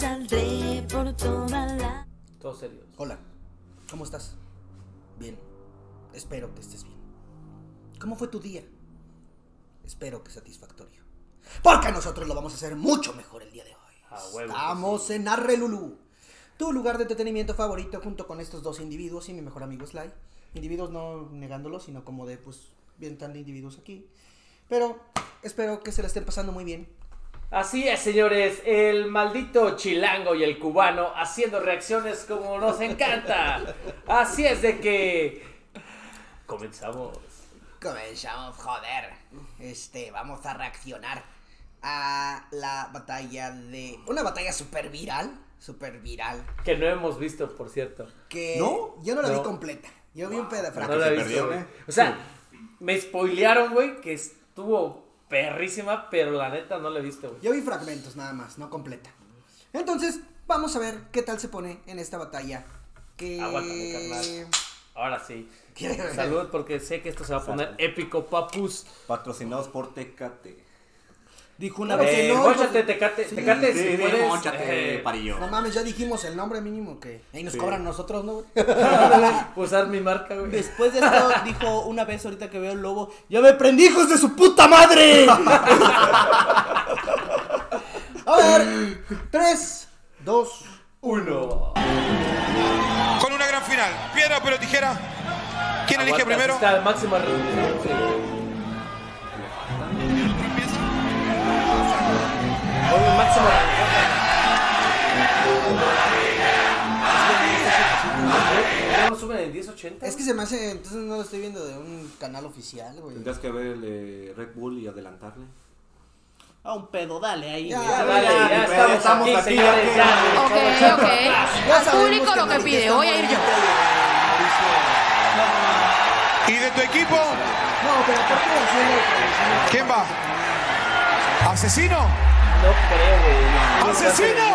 saldré por toda la... Todos serios. Hola, ¿cómo estás? Bien, espero que estés bien. ¿Cómo fue tu día? Espero que satisfactorio. Porque nosotros lo vamos a hacer mucho mejor el día de hoy. Ah, huevo Estamos en Arrelulú, tu lugar de entretenimiento favorito junto con estos dos individuos y mi mejor amigo Sly. Individuos no negándolos, sino como de, pues, bien tan de individuos aquí. Pero espero que se la estén pasando muy bien. Así es, señores, el maldito chilango y el cubano haciendo reacciones como nos encanta. Así es de que comenzamos. Comenzamos, joder. Este, vamos a reaccionar a la batalla de. Una batalla super viral. Super viral. Que no hemos visto, por cierto. Que ¿No? yo no la vi completa. Yo vi un pedazo. No la he visto, perdió. ¿eh? O sea, me spoilearon, güey, que estuvo perrísima, pero la neta no la he visto, güey. Yo vi fragmentos nada más, no completa. Entonces, vamos a ver qué tal se pone en esta batalla. Que. Aguántame, carnal. Ahora sí. Salud, porque sé que esto se va a poner épico, papus. Patrocinados por Tecate. Dijo una Eh, vez. no, móchate, pues- tecate, Sí, tecate, Sí, si sí, puedes, móchate, eh, parillo. No mames, ya dijimos el nombre mínimo que. Ahí nos Sí. cobran nosotros, ¿no? usar mi marca, güey. Después de esto, dijo una vez ahorita que veo el lobo, ¡Ya me prendí, hijos de su puta madre! A ver, 3, 2, Uno. con una gran final. Piedra, pero tijera. ¿Quién elige primero? Está máxima resolución, sí. Oye, máxima ¿Ya no suben en 1080? Es que se me hace. Entonces no lo estoy viendo de un canal oficial, güey. Tendrías que ver el Red Bull y adelantarle. A un pedo, dale ahí. Ya, güey. Ya, dale, ya, ya, estamos, estamos aquí, aquí, señores, ya, ya. Ok, Ya ok. Al público lo que pide, voy a ir yo. y- ¿Y de tu equipo? No, pero hacerlo tradicional, ¿Quién va? ¿Asesino? No creo, güey. ¡Asesino!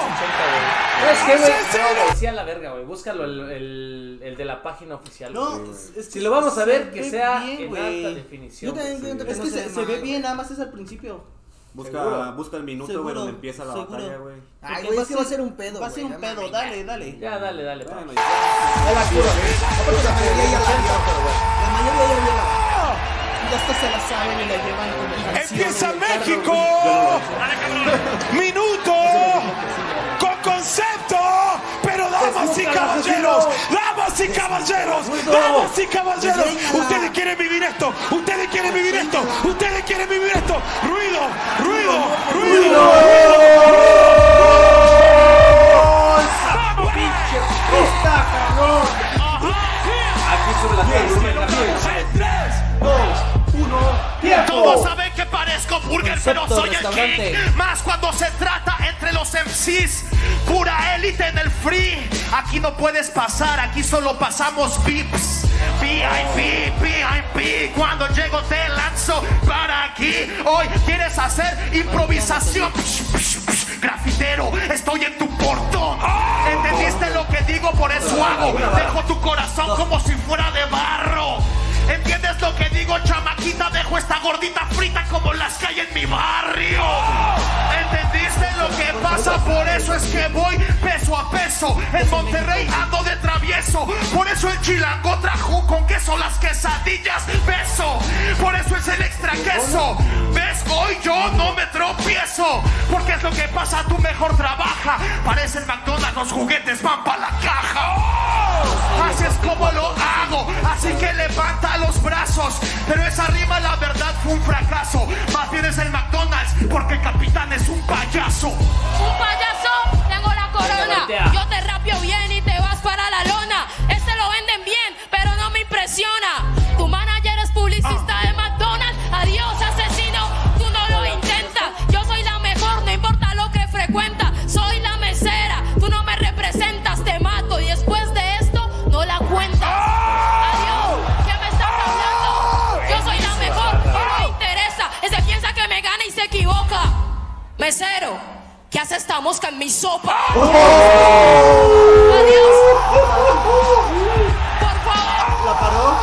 Es que, güey, ¡Asesino! no, güey, sí a la verga, güey. Búscalo el, el, el de la página oficial. No, es- si lo vamos a ver, que sea bien, en alta definición. Yo también que Es no que se se, ve se ve mal. bien, nada más es al principio. Busca, Seguro. busca el minuto, güey, donde empieza la seguro. batalla, güey. Ay, güey, es que va a ser- un pedo. Va a ser un pedo, dale, dale. Ya, dale, dale. pa. Bueno, Ya la curo, güey. Aparte, la mayoría ya la vio. La hasta se la saben y la llevan canción ¡Empieza México! ¡Minuto! ¡Con concepto! Pero damas y caballeros, damas y caballeros, damas y caballeros, ustedes quieren vivir esto, ustedes quieren vivir esto, ustedes quieren vivir esto. Ruido, ruido, ruido. ¡Vamos! Aquí sube la tele. Todos saben que parezco burger, pero soy el king. Más cuando se trata entre los MCs. Pura élite en el free. Aquí no puedes pasar, aquí solo pasamos VIPs. VIP, VIP. Cuando llego te lanzo para aquí. Hoy quieres hacer improvisación. Grafitero, estoy en tu portón. ¿Entendiste lo que digo? Por eso hago. Dejo tu corazón como si fuera de barro. ¿Entiendes lo que digo, chamaquita? Dejo esta gordita frita como las que hay en mi barrio. ¿Entendiste lo que pasa? Por eso es que voy peso. En Monterrey ando de travieso. Por eso el chilango trajo con queso las quesadillas. Beso. Por eso es el extra queso. ¿Ves? Hoy yo no me tropiezo. Porque es lo que pasa, tú mejor trabaja. Parece el McDonald's, los juguetes van para la caja. Así es como lo hago. Así que levanta los brazos. Pero esa rima, la verdad, fue un fracaso. Más bien es el McDonald's, porque el capitán es un payaso. Un payaso, tengo corona. Yo te rapio bien y te vas para la lona. Este lo venden bien, pero no me impresiona. Tu manager es publicista de McDonald's. Adiós, asesino, tú no lo intentas. Yo soy la mejor, no importa lo que frecuenta. Soy la mesera, tú no me representas, te mato. Y después de esto, no la cuentas. Adiós, ¿qué me estás hablando? Yo soy la mejor, no me interesa. Ese piensa que me gana y se equivoca. Mesero, ¿qué hace esta mosca en mi sopa? Adiós. Por favor. ¿La paró?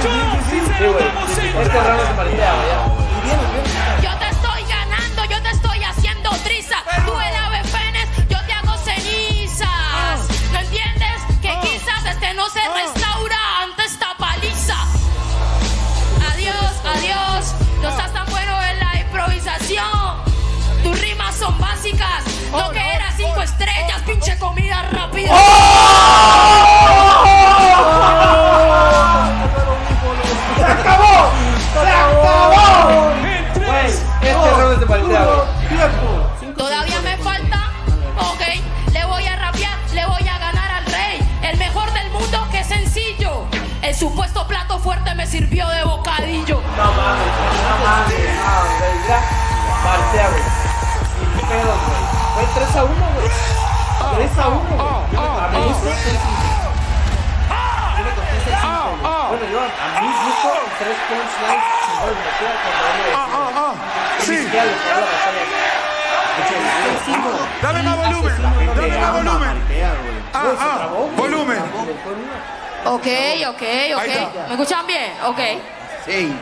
Sí, se parecía, güey. ya. ¡Se acabó! ¡Se acabó! Este error de Maltea, güey. Todavía me falta. Ok, le voy a rapear, le voy a ganar al rey. El mejor del mundo, que sencillo. El supuesto plato fuerte me sirvió de bocadillo. No mames, no mames, no, güey, 3 a 1, güey. 3 a ah, 1. Ah, ah, a mi gusto, 6 Bueno, yo a mi gusto, 3 punts nice Ah, ah. Sí. Dame más volumen. Dame más volumen. Ah, ah. Volumen. Ok, ok, ok. ¿Me escuchan bien? Ok. Sí.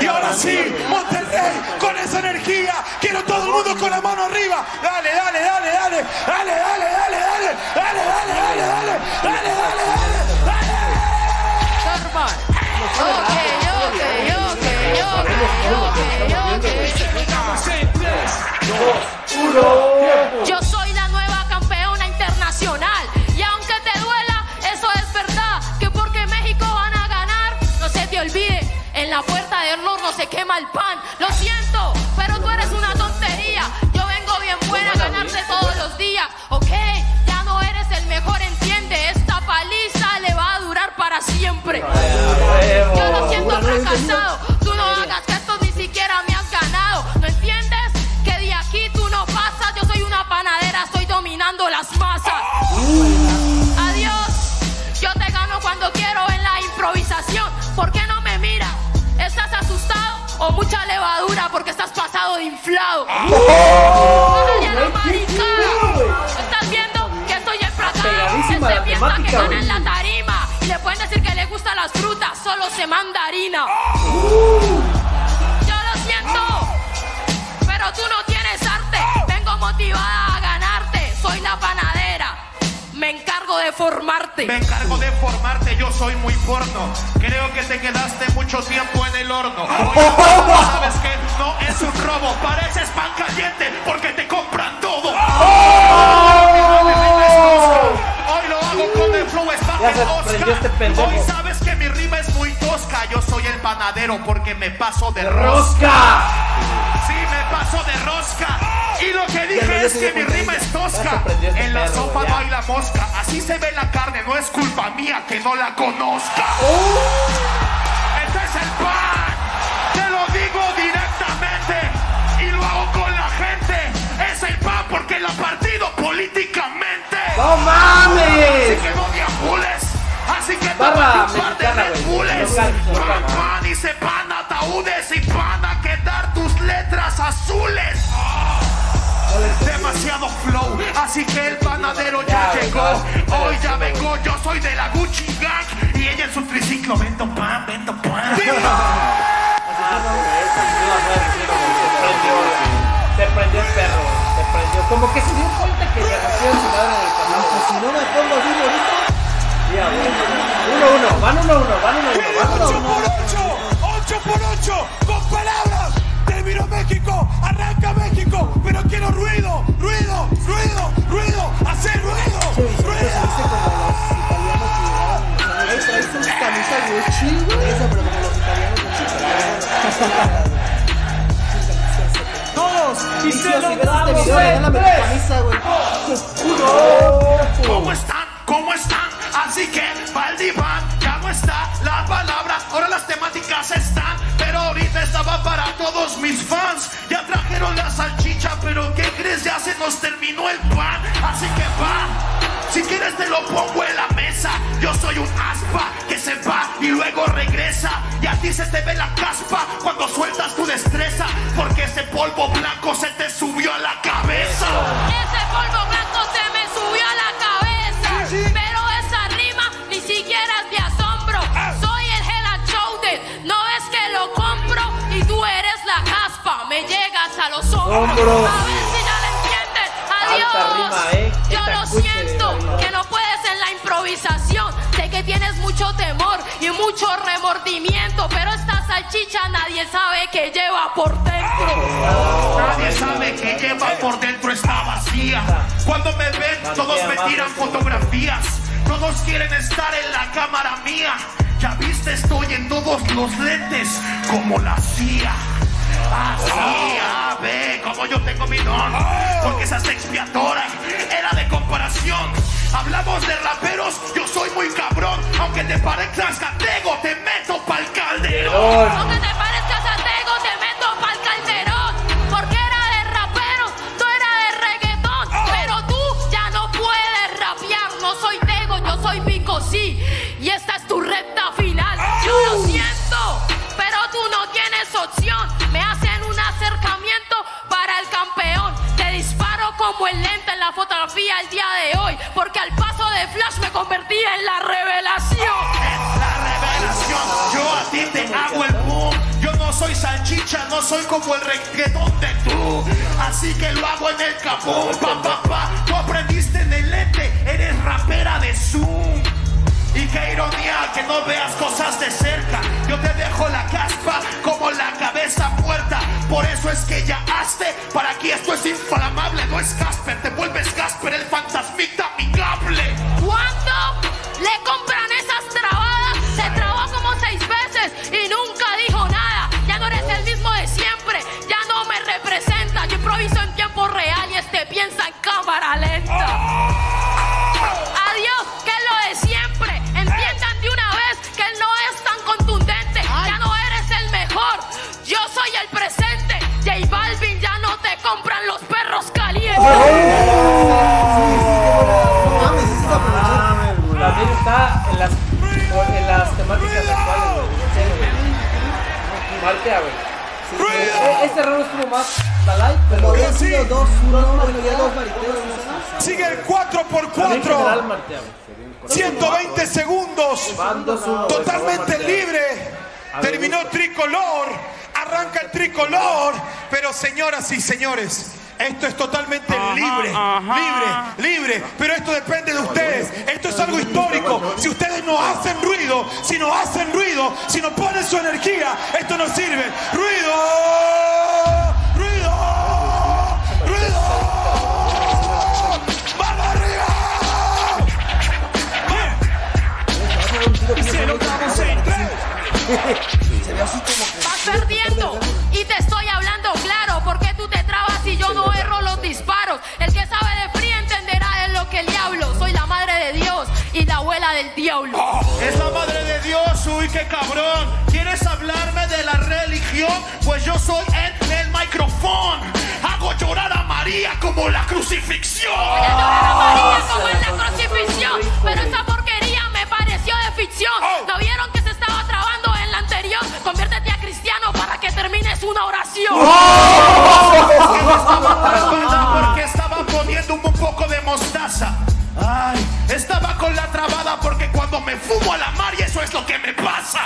Y ahora sí, Monterrey, con esa energía. Quiero todo el mundo con la mano arriba. Dale, dale, dale, dale. Dale, dale, dale, dale. Dale, dale, dale, dale. Dale, dale, dale. Dale. Normal. Ok, ok, formarte. Me encargo de formarte, yo soy muy porno. Creo que te quedaste mucho tiempo en el horno. Oye, ¿Sabes qué? No es un robo, pareces pan caliente porque te compran todo. Hoy lo hago con el flow Ya se Oscar. prendió este pendejo. Hoy sabes panadero porque me paso de rosca. Sí, me paso de rosca. Y lo que dije es que mi rima es tosca. este En la sopa no hay la mosca. Así se ve la carne, no es culpa mía que no la conozca. Este es el pan. Te lo digo directamente. Y lo hago con la gente. Es el pan porque la partido políticamente. ¡No Así que Barra mexicana, Red güey. Y se van ataúdes y van a quedar tus letras azules. Demasiado flow, así que el panadero ya, llegó. Hoy ya vengo, yo soy de la Gucci Gang y ella en su triciclo. Vento pan, vento pan. Se prendió el perro, se prendió. Como que se dio cuenta que le rompió su madre en el. Pues si no me pongo vivo ahorita, Hostia, bueno. 1-1, van 1-1, van 1-1. 8 por 8, 8 por con palabras. Terminó México, arranca México, pero quiero ruido, ruido, ruido, ruido, hacer ruido, ruido. Eso y se lo damos ¿Cómo están? ¿Cómo están? Así que Valdiván ya no está la palabra, ahora las temáticas están, pero ahorita estaba para todos mis fans. Ya trajeron la salchicha, pero ¿qué crees? Ya se nos terminó el pan, así que va. Si quieres te lo pongo en la mesa. Yo soy un aspa que se va y luego regresa. Y a ti se te ve la caspa cuando sueltas tu destreza, porque ese polvo blanco se te subió a la cabeza. Ese polvo blanco a los hombros. A ver si ya lo entiendes. Adiós. Rima, ¿eh? Yo lo siento que no puedes en la improvisación. Sé que tienes mucho temor y mucho remordimiento. Pero esta salchicha nadie sabe que lleva por dentro. Nadie sabe que lleva por dentro magia. Cuando me ven, todos me tiran fotografías. Todos quieren estar en la cámara mía. Ya viste, estoy en todos los lentes, como la CIA. Así, a ver, como yo tengo mi don. Porque esa expiatora era de comparación. Hablamos de raperos, yo soy muy cabrón. Aunque te parezcas catego, te meto pa'l calderón. Aunque te parezcas a Tego, te meto pa'l calderón. Porque era de rapero, tú era de reggaetón. Pero tú ya no puedes rapear. No soy Tego, yo soy Pico, sí. Y esta es tu recta final. Yo lo siento, pero tú no tienes opción. La fotografía el día de hoy. Porque al paso de Flash me convertí en la revelación. La revelación, yo a ti te hago el boom. Yo no soy salchicha, no soy como el reggaetón de tú. Así que lo hago en el capón, pa, pa, pa. Tú aprendiste en el lente, eres rapera de Zoom. Y qué ironía que no veas cosas de cerca. Yo te dejo la caspa como la cabeza muerta. Por eso es que ya hazte. Para aquí esto es inflamable, no es Casper. Te vuelves Casper, el fantasmita amigable. ¿Cuándo le compran esas trabadas? Se trabó como seis veces y nunca dijo nada. Ya no eres el mismo de siempre, ya no me representa. Yo improviso en tiempo real y este piensa en cámara lenta. Yo soy el presente. J Balvin ya no te compran los perros calientes. Mames, ese es aprovechar. También está en las, en las temáticas actuales, güey. Eh, Este round estuvo más Como pero habían Sí. sido dos, uno, bueno, ya dos mariteos. Sigue el 4 por también en general 4 martea, güey. 120 segundos. Van 2-1. Totalmente libre. Terminó tricolor. Arranca el tricolor. Pero señoras y señores. Esto es totalmente libre, libre, libre, pero esto depende de ustedes. Esto es algo histórico. Si ustedes no hacen ruido, si no hacen ruido, si no ponen su energía, esto no sirve. ¡Ruido! ¡Ruido! ¡Ruido! ¡Vamos arriba! Se ve así como que. Perdiendo y te estoy hablando claro porque tú te trabas y yo no erro los disparos. El que sabe de frío entenderá de lo que le hablo. Soy la madre de Dios y la abuela del diablo. Es la madre de Dios, uy, qué cabrón. ¿Quieres hablarme de la religión? Pues yo soy en el micrófono. Hago llorar a María como la crucifixión. Voy a llorar a María como en la crucifixión, pero esa porquería me pareció de ficción. ¿No trabada porque estaba poniendo un poco de mostaza. Ay, estaba con la trabada porque cuando me fumo a la mar y eso es lo que me pasa.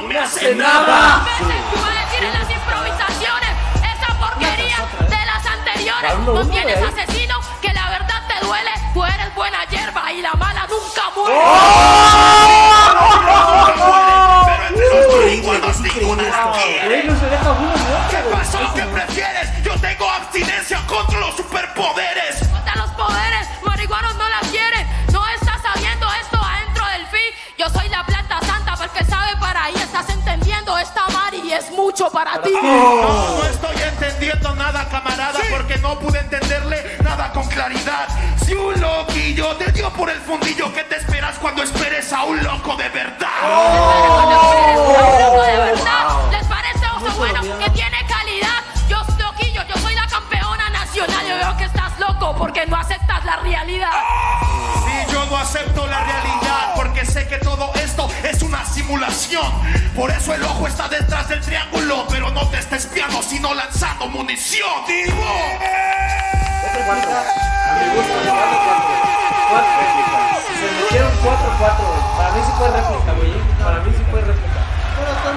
No me hace nada. veces iba a decir en las improvisaciones esa porquería de las anteriores. No tienes asesino que la verdad te duele. Tú eres buena hierba y la mala nunca muere. Mucho para ti. No, no estoy entendiendo nada, camarada, porque no pude entenderle nada con claridad. Si un loquillo te dio por el fundillo, ¿qué te esperas cuando esperes a un loco de verdad? Loco simulación. Por eso el ojo está detrás del triángulo, pero no te está espiando, sino lanzando munición. ¡Divo! Me gusta, vale cuatro. Cuatro. Se metieron 4-4, güey. Para mí sí fue réplica, güey. ¿eh? Para mí sí fue réplica.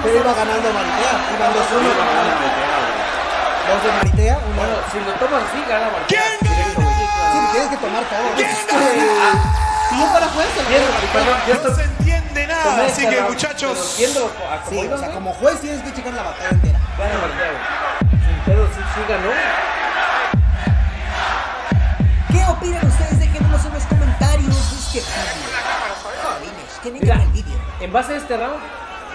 Pero iba ganando Maritea. Iban 2-1. Dos de Maritea, uno. Bueno, si lo tomas así, gana Maritea. ¿Quién güey. Sí, tienes que tomar todo. ¿Quién se lo Quiero- doy. perdón, estoy- entiende nada, así esta que muchachos. pero Viendo a Sí, cómo o sea, güey, como juez tienes que checar la batalla entera. gana güey. Sin pedo, sí, sí ganó. ¿Qué opinan ustedes? Déjenos en los comentarios. Es que. Jolines, que Mira, el vídeo. en base a este round,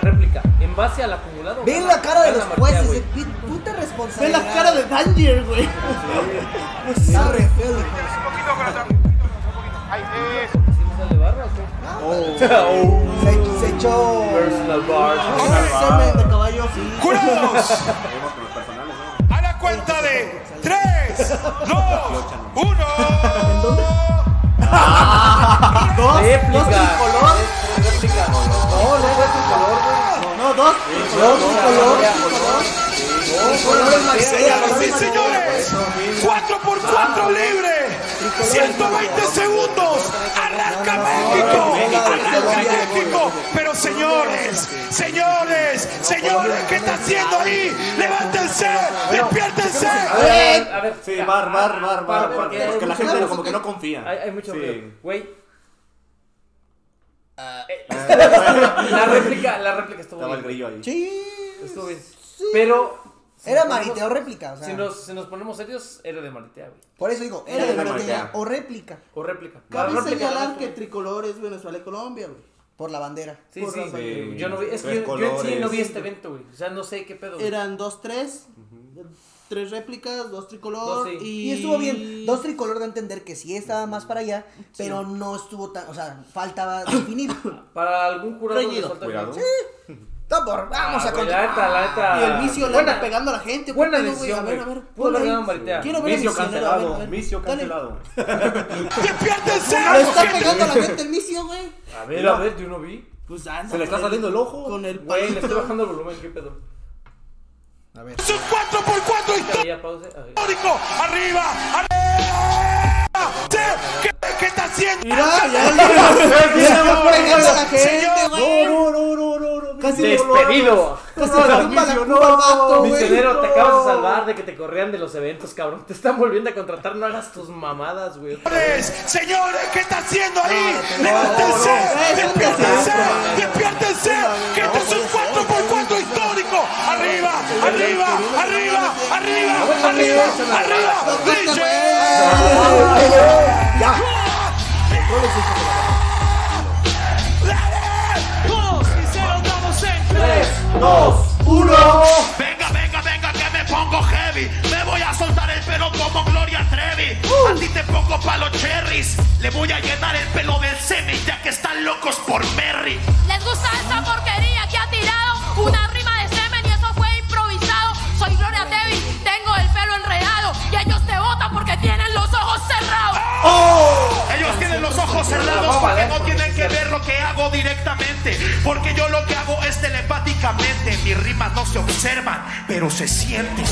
réplica. En base al acumulado. Ven la cara de los jueces, güey. eh, puta responsabilidad. la cara de Danger, güey. Está re feo, hijo de ¿Sí le sale barra o su- Se, se echó. Personal bars. Semen de caballo. ¡Jurados! Seguimos con los personales, ¿no? A la cuenta de 3, 2, 1. Réplica. Réplica. No, no fue tu color, güey. No, dos. Colores Marsella, Sí, señores. 4 por 4 libre. 120 segundos. Arranca México. Arranca México. Pero señores, señores, señores, ¿qué está haciendo ahí? Levántense, despiértense. A ver, a ver. Sí, bar, bar, bar, bar. Porque la gente como que no confía. Hay, hay mucho. Güey. Eh, la réplica, la réplica estuvo Estaba el bien. grillo ahí. Sí. Estuvo bien. Pero. Era Maritea o réplica. O sea, Si nos, si nos ponemos serios, era de Maritea, güey. Por eso digo, era Era de de Maritea Maritea. o réplica. O réplica. Cabe réplica señalar que tricolor es Venezuela y Colombia, güey. Por la bandera. Sí, por sí, razón. sí. Yo no vi. Es que Tres yo, yo en sí colores. no vi este evento, güey. O sea, no sé qué pedo. güey. Eran dos, tres. Tres réplicas, dos tricolor. Dos, sí. y... Y estuvo bien. Dos tricolor da a entender que sí estaba más para allá, pero no estuvo tan. O sea, faltaba definir. Para algún jurado le Reñido. falta Cuidado. Está por- Vamos Ah, a la continuar. neta, la neta. Y el vicio le anda pegando a la gente. ¿qué Buena pedo, güey? decisión, A ver, a ver. Pudo haber. Quiero ver Micio el misionero, a ver, cancelado. a ver. Micio Dale. cancelado. Despiértense. Le está pegando a la gente el micio, güey. A ver, a ver, yo no vi. Pues anda. Se le está saliendo el ojo. Con el Güey, le estoy bajando el volumen, qué pedo. A ver. Es un 4 por 4 Ya, ya, pause. A ver. histórico. Arriba, arriba. Sí, ¿Qué, qué está haciendo? Mira, ya, ya. Le está pegando a la gente, Señor. güey. No, no, Despedido. Misionero, te acabas de salvar de que te corrían de los eventos, cabrón. Te están volviendo a contratar, no hagas tus mamadas, güey. Señores, señores, ¿qué está haciendo ahí? Levántense, despiértense, despiértense, que este es un 4 por 4 histórico. Arriba, arriba, arriba, arriba, arriba, arriba. DJ. Dale, 3, 2, 1. Venga, venga, venga, que me pongo heavy. Me voy a soltar el pelo como Gloria Trevi. A ti te pongo pa' los cherries. Le voy a llenar el pelo del semi, ya que están locos por Merry. ¿Les gusta esta porquería que ha tirado? Una rima de semen y eso fue improvisado. Soy Gloria Trevi, tengo el pelo enredado. Y ellos te votan porque tienen los ojos cerrados. Ellos tienen los ojos cerrados porque no tienen que ver lo que hago directamente. Porque yo lo que hago es telepáticamente. Mis rimas no se observan, pero se sienten.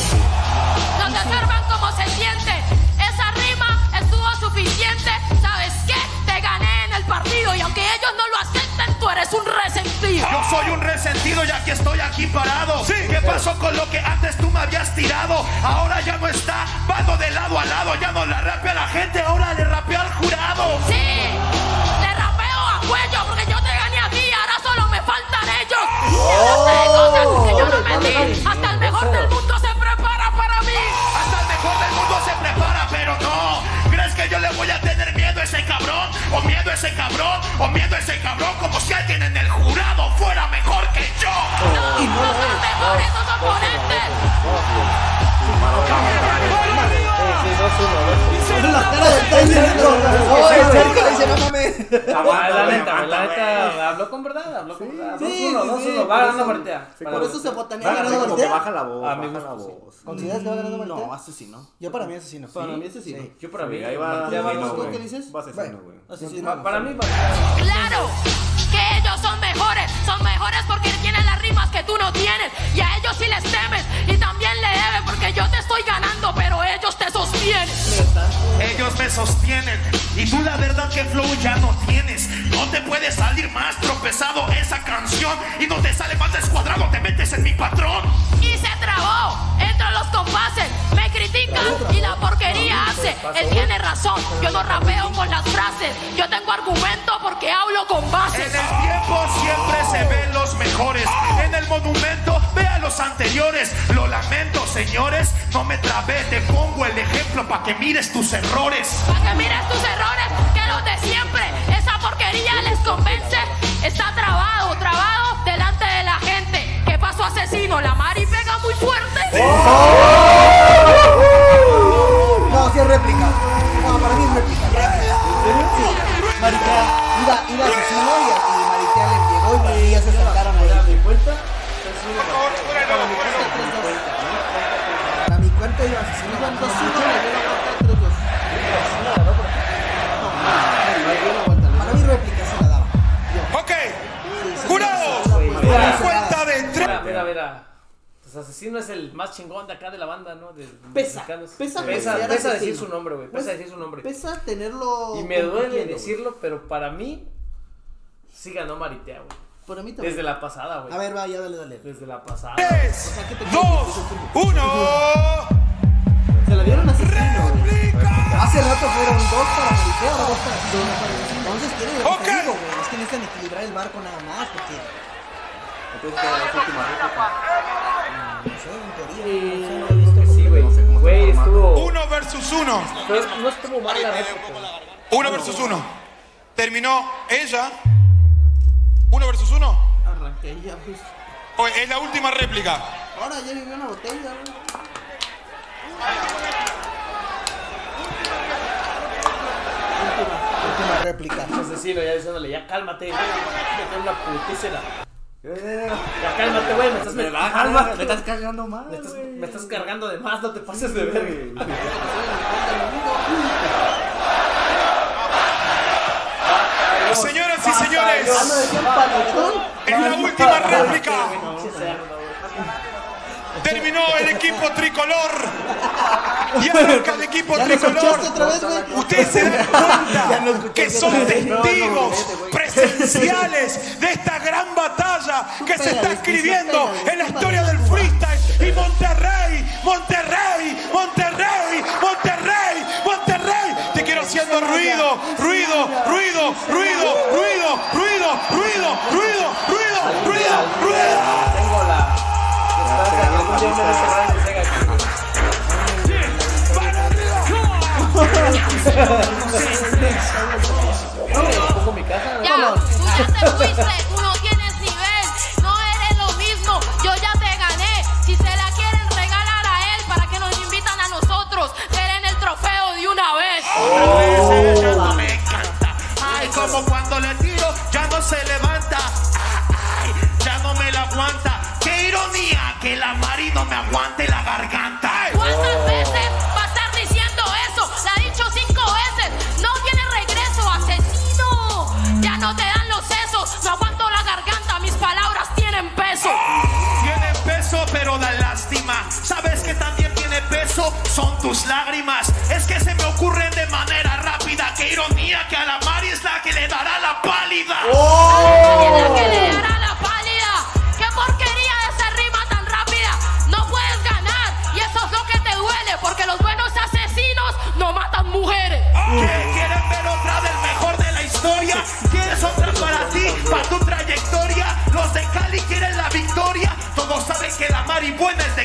No te observan cómo se siente. Esa rima estuvo suficiente. ¿Sabes qué? Te gané en el partido y aunque ellos no lo tú eres un resentido. Yo soy un resentido ya que estoy aquí parado. ¿Qué pasó con lo que antes tú me habías tirado? Ahora ya no está, vado de lado a lado. Ya no la rapea a la gente, ahora le rapea al jurado. Sí, le rapeo a cuello porque yo te gané a ti, ahora solo me faltan ellos. Hay cosas que yo no metí. Hasta el mejor del mundo se prepara para mí. Hasta el mejor del mundo se prepara, pero no. ¿Crees que yo le voy a tener ese cabrón? ¿O miedo a ese cabrón? Como si alguien en el jurado fuera mejor que yo. No, Danger. No, no. Ah, La neta, la neta, habló con verdad, habló con verdad. Dos, sí, uno, sí, dos, sí, uno. Va por ganando eso- Maritea. sí, Para Por mí. eso se botanea Baja, ganando como que Maritea. baja la voz. A mí baja me la gusta, voz. ¿Consideras que va ganando No, asesino. Yo para mí asesino. Para mí asesino. Yo para mí. Ahí va. ¿Y tú qué dices? Va asesino, güey. Pa- Para mí. Claro que ellos son mejores, son mejores porque tienen las rimas que tú no tienes y a ellos sí les temes y también le debes porque yo te estoy ganando pero ellos te sostienen. Ellos me sostienen. Y tú la verdad que flow ya no tienes. No te puede salir más tropezado esa canción. Y no te sale más descuadrado, te metes en mi patrón. Y se trabó entre los compases. Me critican y la porquería hace. Él tiene razón, yo no rapeo con las frases. Yo tengo argumento porque hablo con En bases. el tiempo siempre se ven los mejores. En el monumento, vea los anteriores. Lo lamento, señores. No me trabé, te pongo el ejemplo para que mires tus errores. Para que mires tus errores, que los de siempre. Esa porquería les convence. Está trabado, trabado delante de la gente. ¿Qué pasó, asesino? La Mari No, sí es réplica. No, para mí es réplica. Sí. Iba, iba asesino y, y Maritea le llegó y ya se sacaron ahí. mi cuenta, Para mi cuenta iba asesino. Iban 2-1, le dieron otra 3-2. Para mí réplica se la daba. Ok, jurados, Mira, cuenta de tres. Mira, mira, mira. Pues asesino es el más chingón de acá de la banda, ¿no? De, de Pesa, mexicanos. pesa pesa, pesa decir su nombre, güey. Pesa decir su nombre. Pesa tenerlo. Y me duele decirlo, pero para mí sí ganó Maritea, güey. Para mí también. Desde la pasada, güey. A ver, va, ya dale, dale. Desde la pasada. 3, 2, 1. Se la dieron a asesino. Hace rato fueron dos para Maritea, dos para asesino. Entonces tienen lo que Ok. te digo, güey. Es que necesitan equilibrar el barco nada más, porque. Entonces, ¿qué en teoría. Sí, no que sí, güey. Estuvo. Uno versus uno. pero no estuvo mal la réplica. Uno versus uno. Terminó ella. Uno versus uno. Arranqué ya, pues. Oye, es la última réplica. Ahora ya vivió una botella. Última réplica. Asesino ya diciéndole, ya cálmate. Meter una putísera. Ya cálmate, güey. Me estás Me me, baja, cálmate. me estás cargando mal. Me estás, me estás cargando de más, no te pases de verga. Señoras y señores, es la última réplica. Terminó el equipo tricolor. Y arranca el equipo ¿Ya lo escuchaste tricolor. Ustedes se dan cuenta que son testigos presenciales de esta gran batalla que se está escribiendo en la historia del freestyle. Y Monterrey, Monterrey, Monterrey, Monterrey, Monterrey. Te quiero haciendo ruido, ruido, ruido, ruido, ruido, ruido, ruido, ruido.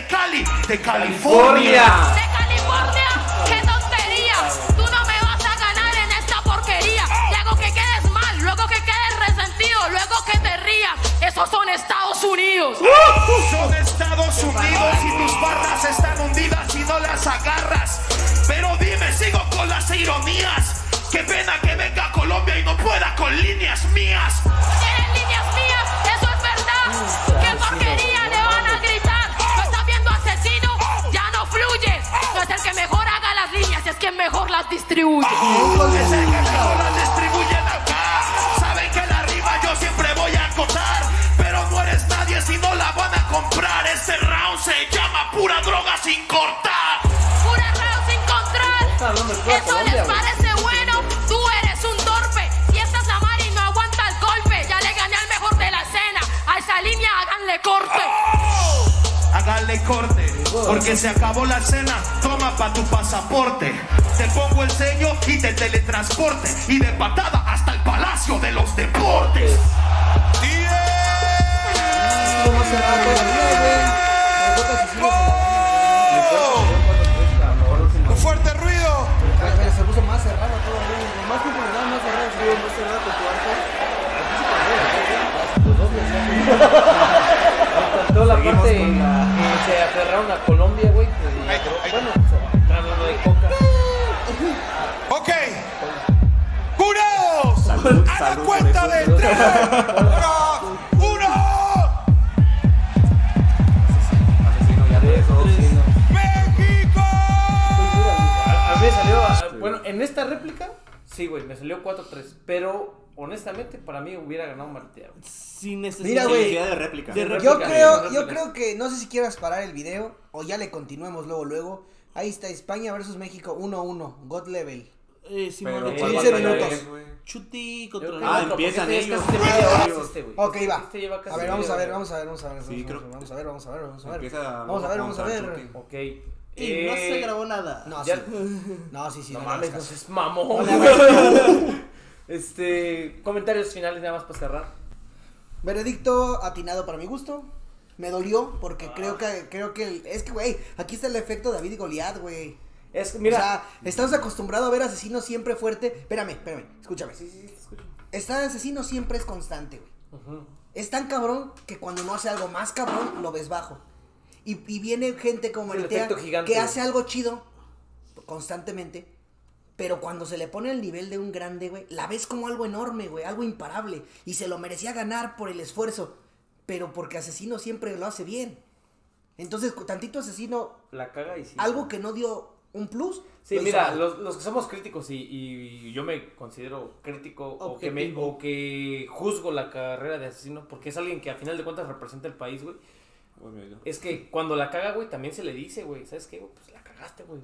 Cali, de California. De California, qué tontería. Tú no me vas a ganar en esta porquería. Hago que quedes mal, luego que quedes resentido, luego que te rías. Esos son Estados Unidos. Son Estados Unidos y tus barras están hundidas y no las agarras. Pero dime, sigo con las ironías. Qué pena que venga a Colombia y no pueda con líneas mías. Es quien mejor las distribuye. Es el que mejor las distribuyen acá. Saben que la rima yo siempre voy a acotar. Pero no eres nadie si no la van a comprar. Este round se llama pura droga sin cortar. Pura round sin control. Eso Colombia, les parece bueno, tú eres un torpe. Si esta es la mar y no aguanta el golpe, ya le gané al mejor de la escena. A esa línea háganle corte. Hágale corte, porque se acabó la cena. Toma pa' tu pasaporte. Te pongo el sello y te teletransporte. Y de patada hasta el palacio de los deportes. Un fuerte ruido. se puso más. Más más más se aferraron a Colombia, güey. y- Ahí, ahí. Bueno, hablando de coca. Ok. Jurados. Salud, A la cuenta de eso. tres, dos, uno. Asesino ya regresó. ¡México! A, a mí me salió. a- bueno, en esta réplica, sí, güey, me salió 4-3. Pero honestamente, para mí hubiera ganado Maritea, güey. Sin necesidad. Mira, güey. De réplica. De Yo réplica, creo, sí, yo creo que, no sé si quieras parar el video o ya le continuemos luego, luego. Ahí está España versus México 1-1, God Level. Eh, Simón, Pero eh, ¿cuál 15 batalla minutos. Chuti Yo contra creo el- Ah, que empiezan porque este. Es hora, Ellos. este. Ok, va. Este lleva casi A ver, vamos a ver, vamos a ver, vamos a ver, Sí, creo- vamos a ver, vamos a ver, vamos a ver. Empieza Vamos a ver, vamos a ver. Ok. Y no se eh, grabó nada. No, Ya- sí. No, sí, sí. No mames, no seas mamón. Este, comentarios finales nada más para cerrar. Veredicto atinado para mi gusto. Me dolió porque creo que creo que el- es que güey, aquí está el efecto David y Goliat, güey. Es que, mira, o sea, estás acostumbrado a ver asesino siempre fuerte. Espérame, espérame, escúchame. Este asesino siempre es constante, güey. Es tan cabrón que cuando no hace algo más cabrón, lo ves bajo. Y, y viene gente como el gigante, que hace algo chido constantemente. Pero cuando se le pone al nivel de un grande, güey, la ves como algo enorme, güey, algo imparable. Y se lo merecía ganar por el esfuerzo. Pero porque asesino siempre lo hace bien. Entonces, tantito asesino, la caga y sí. algo que no dio un plus. Sí, mira, los, los que somos críticos y, y yo me considero crítico o que, me, o que juzgo la carrera de asesino porque es alguien que a final de cuentas representa el país, güey. Es que cuando la caga, güey, también se le dice, güey, ¿sabes qué? güey? Pues la cagaste, güey.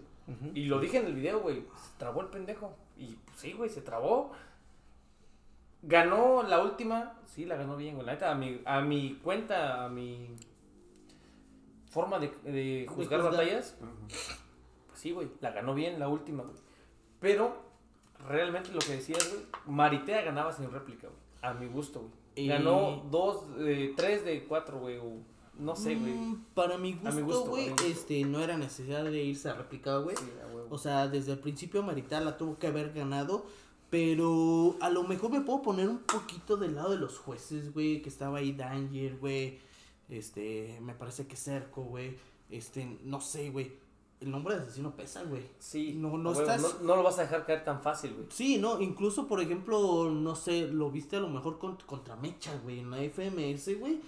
Y lo dije en el video, güey, se trabó el pendejo. Y pues, sí, güey, se trabó. Ganó la última, sí, la ganó bien, güey. La neta, a mi, a mi cuenta, a mi forma de, de juzgar batallas, pues sí, güey, la ganó bien la última, güey. Pero realmente lo que decías, güey, Maritea ganaba sin réplica, güey. A mi gusto, güey. Y- Ganó dos, eh, tres de cuatro, güey. o No sé, güey. Mm, Para mi gusto, güey, este, no era necesidad de irse a replicar, güey. Sí. O sea, desde el principio Marital la tuvo que haber ganado. Pero a lo mejor me puedo poner un poquito del lado de los jueces, güey. Que estaba ahí Danger, güey. Este, me parece que Cerco, güey. Este, no sé, güey. El nombre de asesino pesa, güey. Sí, No, no estás. no, no lo vas a dejar caer tan fácil, güey. Sí, no, incluso por ejemplo, no sé, lo viste a lo mejor con- contra Mecha, güey, en la FMS, güey.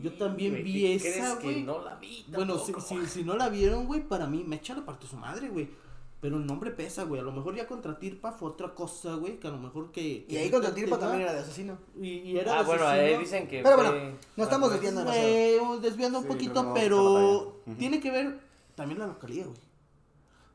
Yo también Güey, vi ¿qué esa, crees que güey. no la vi Bueno, si, si, si no la vieron, güey, para mí Mecha le partió su madre, güey. Pero el nombre pesa, güey. A lo mejor ya contra Tirpa fue otra cosa, güey, que a lo mejor que... Y ahí contra Tirpa también era de asesino. Y, y era Ah, de bueno, asesino. ahí dicen que. Pero bueno, fue- nos estamos desviando demasiado. Eh, desviando un Sí, poquito, pero tiene que ver también la localidad, güey.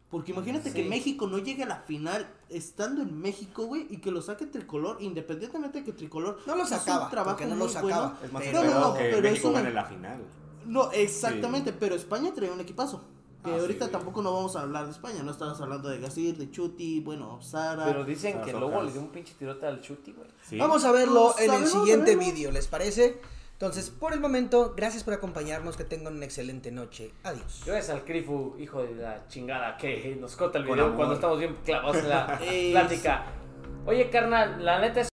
Porque imagínate que. México no llegue a la final estando en México, güey, y que lo saque Tricolor, independientemente de que Tricolor No lo sacaba, trabajo porque no lo sacaba. bueno. Es más Pero- No, no, que pero México es una- gane la final. No, exactamente, pero España traía un equipazo. Que Ah, sí, ahorita tampoco no vamos a hablar de España, no estabas hablando de Gasir, de Chuti, bueno, Sara. Pero dicen que luego le dio un pinche tirote al chuti, güey. Sí. Vamos a verlo Pues, en el siguiente vídeo, ¿les parece? Entonces, por el momento, gracias por acompañarnos, que tengan una excelente noche. Adiós. Gracias al Crifu, hijo de la chingada, que nos corta el video cuando estamos bien clavados en la plática. Oye, carnal, la neta es